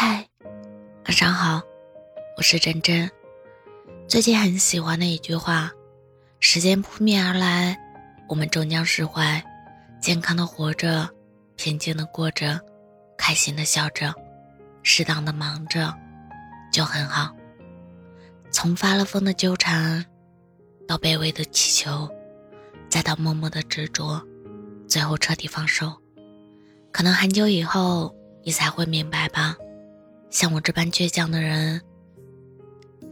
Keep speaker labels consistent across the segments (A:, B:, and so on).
A: 嗨，晚上好，我是真真。最近很喜欢的一句话：“时间扑面而来，我们终将释怀。健康的活着，平静的过着，开心的笑着，适当的忙着，就很好。”从发了疯的纠缠，到卑微的祈求，再到默默的执着，最后彻底放手。可能很久以后，你才会明白吧。像我这般倔强的人，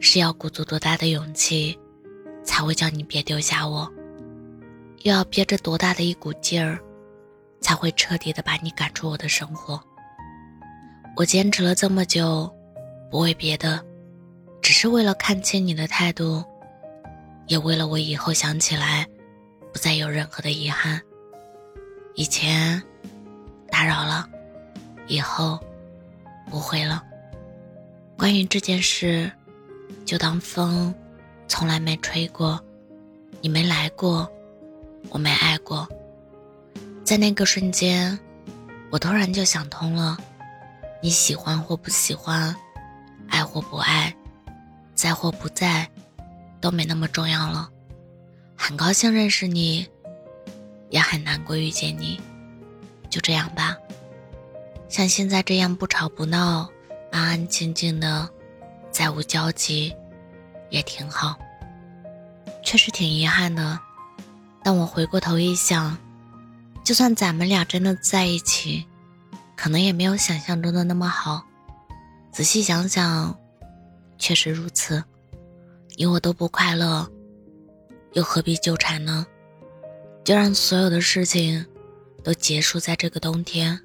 A: 是要鼓足多大的勇气，才会叫你别丢下我；又要憋着多大的一股劲儿，才会彻底的把你赶出我的生活。我坚持了这么久，不为别的，只是为了看清你的态度，也为了我以后想起来，不再有任何的遗憾。以前打扰了，以后。不会了。关于这件事，就当风从来没吹过，你没来过，我没爱过。在那个瞬间，我突然就想通了：你喜欢或不喜欢，爱或不爱，在或不在，都没那么重要了。很高兴认识你，也很难过遇见你。就这样吧。像现在这样不吵不闹，安安静静的，再无交集，也挺好。确实挺遗憾的，但我回过头一想，就算咱们俩真的在一起，可能也没有想象中的那么好。仔细想想，确实如此。你我都不快乐，又何必纠缠呢？就让所有的事情都结束在这个冬天。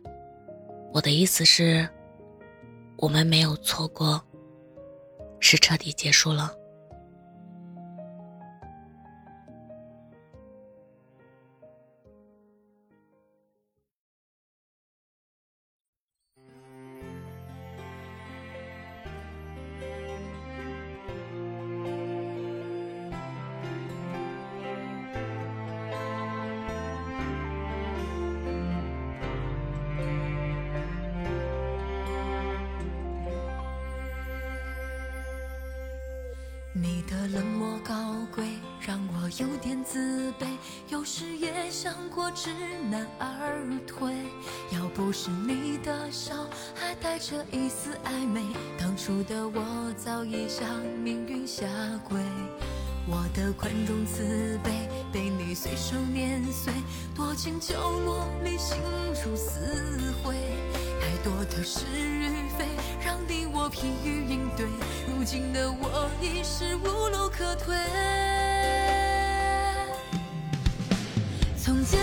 A: 我的意思是，我们没有错过，是彻底结束了。
B: 你的冷漠高贵，让我有点自卑，有时也想过知难而退。要不是你的笑还带着一丝暧昧，当初的我早已向命运下跪。我的宽容慈悲，被你随手碾碎，躲进角落里，心如死灰。太多的是与非，让你我疲于应。如今的我已是无路可退，从街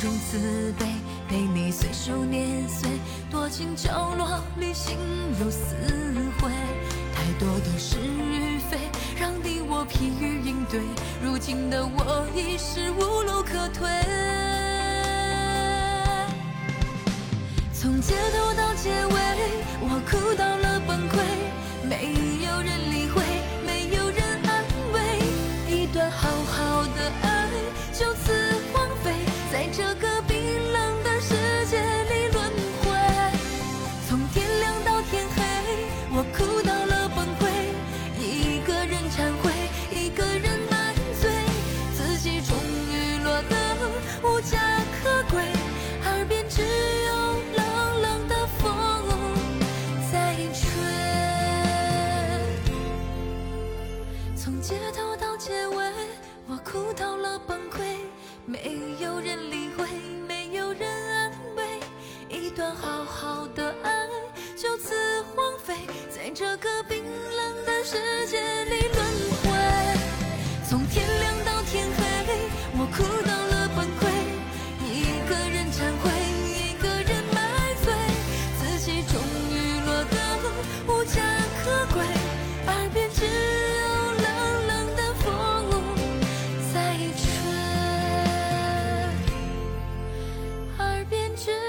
B: 种慈悲，被你随手碾碎，躲进角落里，心如死灰。太多的是与非，让你我疲于应对。如今的我已是无路可退，从街头到结尾，我哭到了世界里轮回从天亮到天黑我哭到了崩溃一个人忏悔一个人买醉自己终于落得无家可归耳边只有冷冷的风在吹耳边只